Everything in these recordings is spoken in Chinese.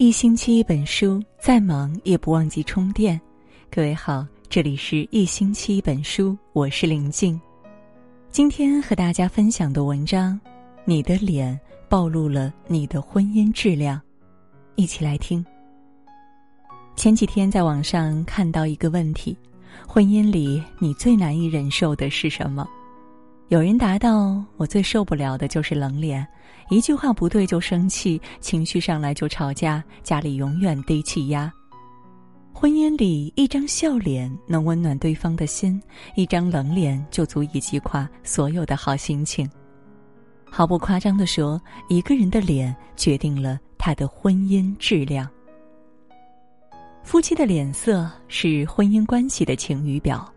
一星期一本书，再忙也不忘记充电。各位好，这里是一星期一本书，我是林静。今天和大家分享的文章，你的脸暴露了你的婚姻质量，一起来听。前几天在网上看到一个问题：婚姻里你最难以忍受的是什么？有人答道：“我最受不了的就是冷脸，一句话不对就生气，情绪上来就吵架，家里永远低气压。婚姻里一张笑脸能温暖对方的心，一张冷脸就足以击垮所有的好心情。毫不夸张的说，一个人的脸决定了他的婚姻质量。夫妻的脸色是婚姻关系的晴雨表。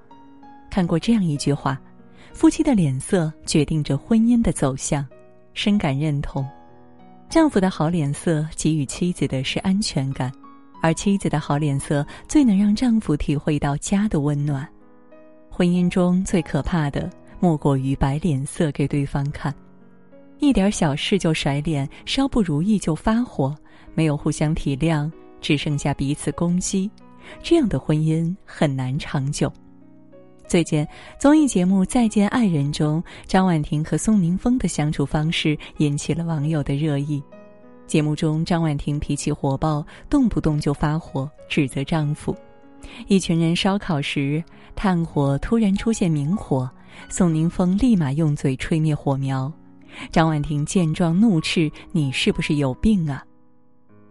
看过这样一句话。”夫妻的脸色决定着婚姻的走向，深感认同。丈夫的好脸色给予妻子的是安全感，而妻子的好脸色最能让丈夫体会到家的温暖。婚姻中最可怕的莫过于摆脸色给对方看，一点小事就甩脸，稍不如意就发火，没有互相体谅，只剩下彼此攻击，这样的婚姻很难长久。最近，综艺节目《再见爱人》中，张婉婷和宋宁峰的相处方式引起了网友的热议。节目中，张婉婷脾气火爆，动不动就发火，指责丈夫。一群人烧烤时，炭火突然出现明火，宋宁峰立马用嘴吹灭火苗。张婉婷见状怒斥：“你是不是有病啊？”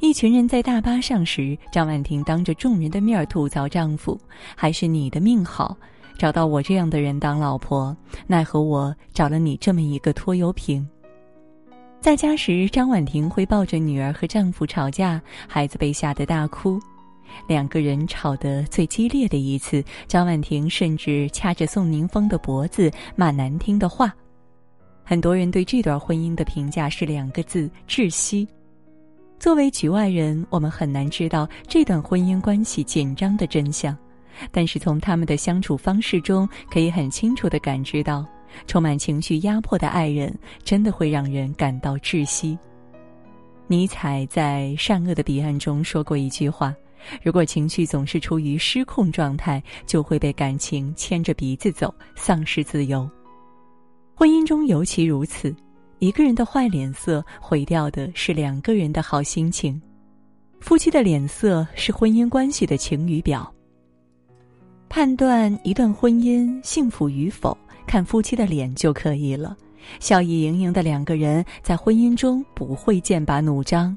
一群人在大巴上时，张婉婷当着众人的面吐槽丈夫：“还是你的命好。”找到我这样的人当老婆，奈何我找了你这么一个拖油瓶。在家时，张婉婷会抱着女儿和丈夫吵架，孩子被吓得大哭。两个人吵得最激烈的一次，张婉婷甚至掐着宋宁峰的脖子骂难听的话。很多人对这段婚姻的评价是两个字：窒息。作为局外人，我们很难知道这段婚姻关系紧张的真相。但是从他们的相处方式中，可以很清楚的感知到，充满情绪压迫的爱人，真的会让人感到窒息。尼采在《善恶的彼岸》中说过一句话：“如果情绪总是处于失控状态，就会被感情牵着鼻子走，丧失自由。”婚姻中尤其如此，一个人的坏脸色毁掉的是两个人的好心情。夫妻的脸色是婚姻关系的晴雨表。判断一段婚姻幸福与否，看夫妻的脸就可以了。笑意盈盈的两个人在婚姻中不会剑拔弩张，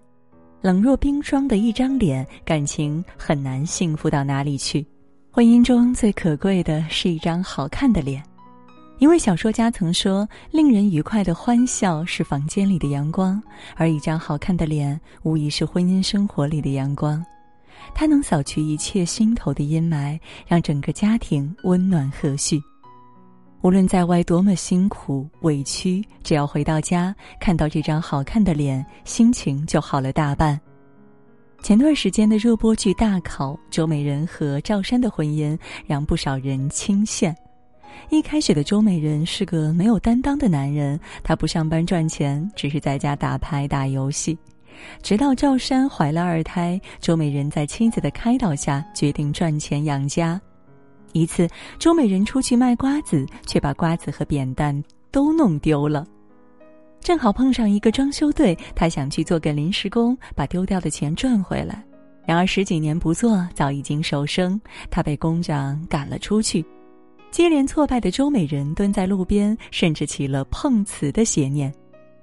冷若冰霜的一张脸，感情很难幸福到哪里去。婚姻中最可贵的是一张好看的脸。一位小说家曾说：“令人愉快的欢笑是房间里的阳光，而一张好看的脸，无疑是婚姻生活里的阳光。”它能扫去一切心头的阴霾，让整个家庭温暖和煦。无论在外多么辛苦委屈，只要回到家看到这张好看的脸，心情就好了大半。前段时间的热播剧《大考》，周美人和赵珊的婚姻让不少人倾羡。一开始的周美人是个没有担当的男人，他不上班赚钱，只是在家打牌打游戏。直到赵山怀了二胎，周美人在妻子的开导下决定赚钱养家。一次，周美人出去卖瓜子，却把瓜子和扁担都弄丢了。正好碰上一个装修队，她想去做个临时工，把丢掉的钱赚回来。然而十几年不做，早已经手生，她被工长赶了出去。接连挫败的周美人蹲在路边，甚至起了碰瓷的邪念。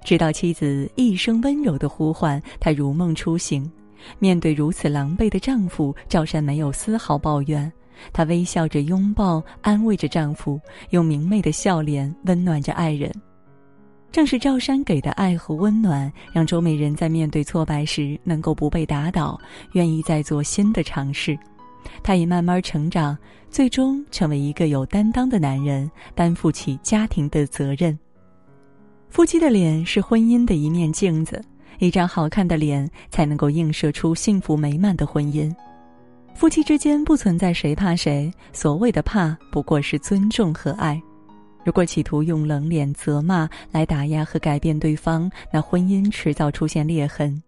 直到妻子一声温柔的呼唤，她如梦初醒。面对如此狼狈的丈夫，赵山没有丝毫抱怨，她微笑着拥抱、安慰着丈夫，用明媚的笑脸温暖着爱人。正是赵山给的爱和温暖，让周美人在面对挫败时能够不被打倒，愿意再做新的尝试。他也慢慢成长，最终成为一个有担当的男人，担负起家庭的责任。夫妻的脸是婚姻的一面镜子，一张好看的脸才能够映射出幸福美满的婚姻。夫妻之间不存在谁怕谁，所谓的怕不过是尊重和爱。如果企图用冷脸责骂来打压和改变对方，那婚姻迟早出现裂痕。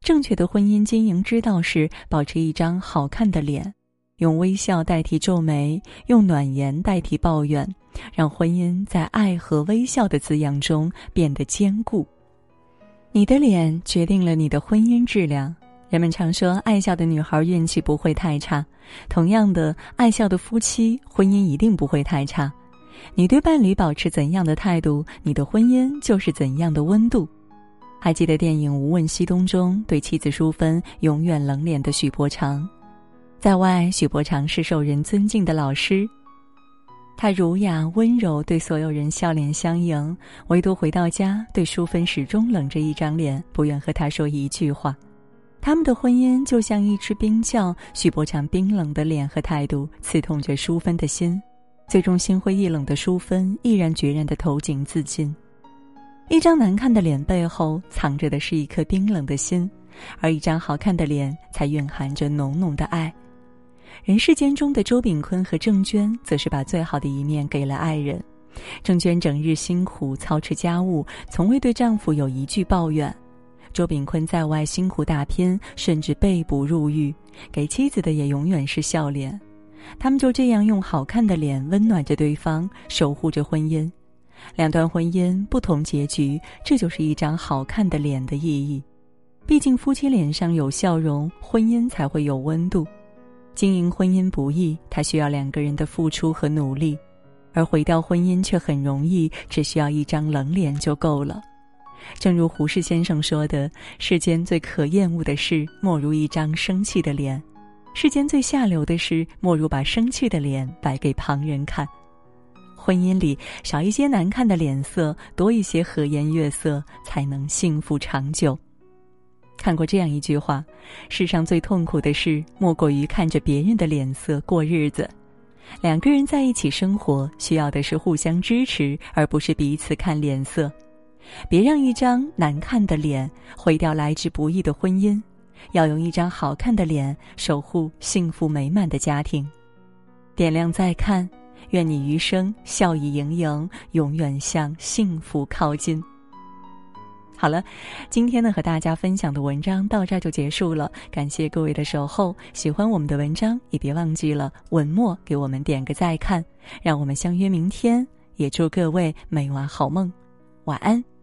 正确的婚姻经营之道是保持一张好看的脸，用微笑代替皱眉，用暖言代替抱怨，让婚姻在爱和微笑的滋养中变得坚固。你的脸决定了你的婚姻质量。人们常说，爱笑的女孩运气不会太差。同样的，爱笑的夫妻婚姻一定不会太差。你对伴侣保持怎样的态度，你的婚姻就是怎样的温度。还记得电影《无问西东》中对妻子淑芬永远冷脸的许伯常，在外许伯常是受人尊敬的老师，他儒雅温柔，对所有人笑脸相迎，唯独回到家对淑芬始终冷着一张脸，不愿和他说一句话。他们的婚姻就像一只冰窖，许伯强冰冷的脸和态度刺痛着淑芬的心，最终心灰意冷的淑芬毅然决然的投井自尽。一张难看的脸背后藏着的是一颗冰冷的心，而一张好看的脸才蕴含着浓浓的爱。人世间中的周秉坤和郑娟，则是把最好的一面给了爱人。郑娟整日辛苦操持家务，从未对丈夫有一句抱怨；周秉坤在外辛苦打拼，甚至被捕入狱，给妻子的也永远是笑脸。他们就这样用好看的脸温暖着对方，守护着婚姻。两段婚姻不同结局，这就是一张好看的脸的意义。毕竟夫妻脸上有笑容，婚姻才会有温度。经营婚姻不易，它需要两个人的付出和努力；而毁掉婚姻却很容易，只需要一张冷脸就够了。正如胡适先生说的：“世间最可厌恶的事，莫如一张生气的脸；世间最下流的事，莫如把生气的脸摆给旁人看。”婚姻里少一些难看的脸色，多一些和颜悦色，才能幸福长久。看过这样一句话：世上最痛苦的事，莫过于看着别人的脸色过日子。两个人在一起生活，需要的是互相支持，而不是彼此看脸色。别让一张难看的脸毁掉来之不易的婚姻，要用一张好看的脸守护幸福美满的家庭。点亮再看。愿你余生笑意盈盈，永远向幸福靠近。好了，今天呢和大家分享的文章到这就结束了，感谢各位的守候。喜欢我们的文章，也别忘记了文末给我们点个再看。让我们相约明天，也祝各位每晚好梦，晚安。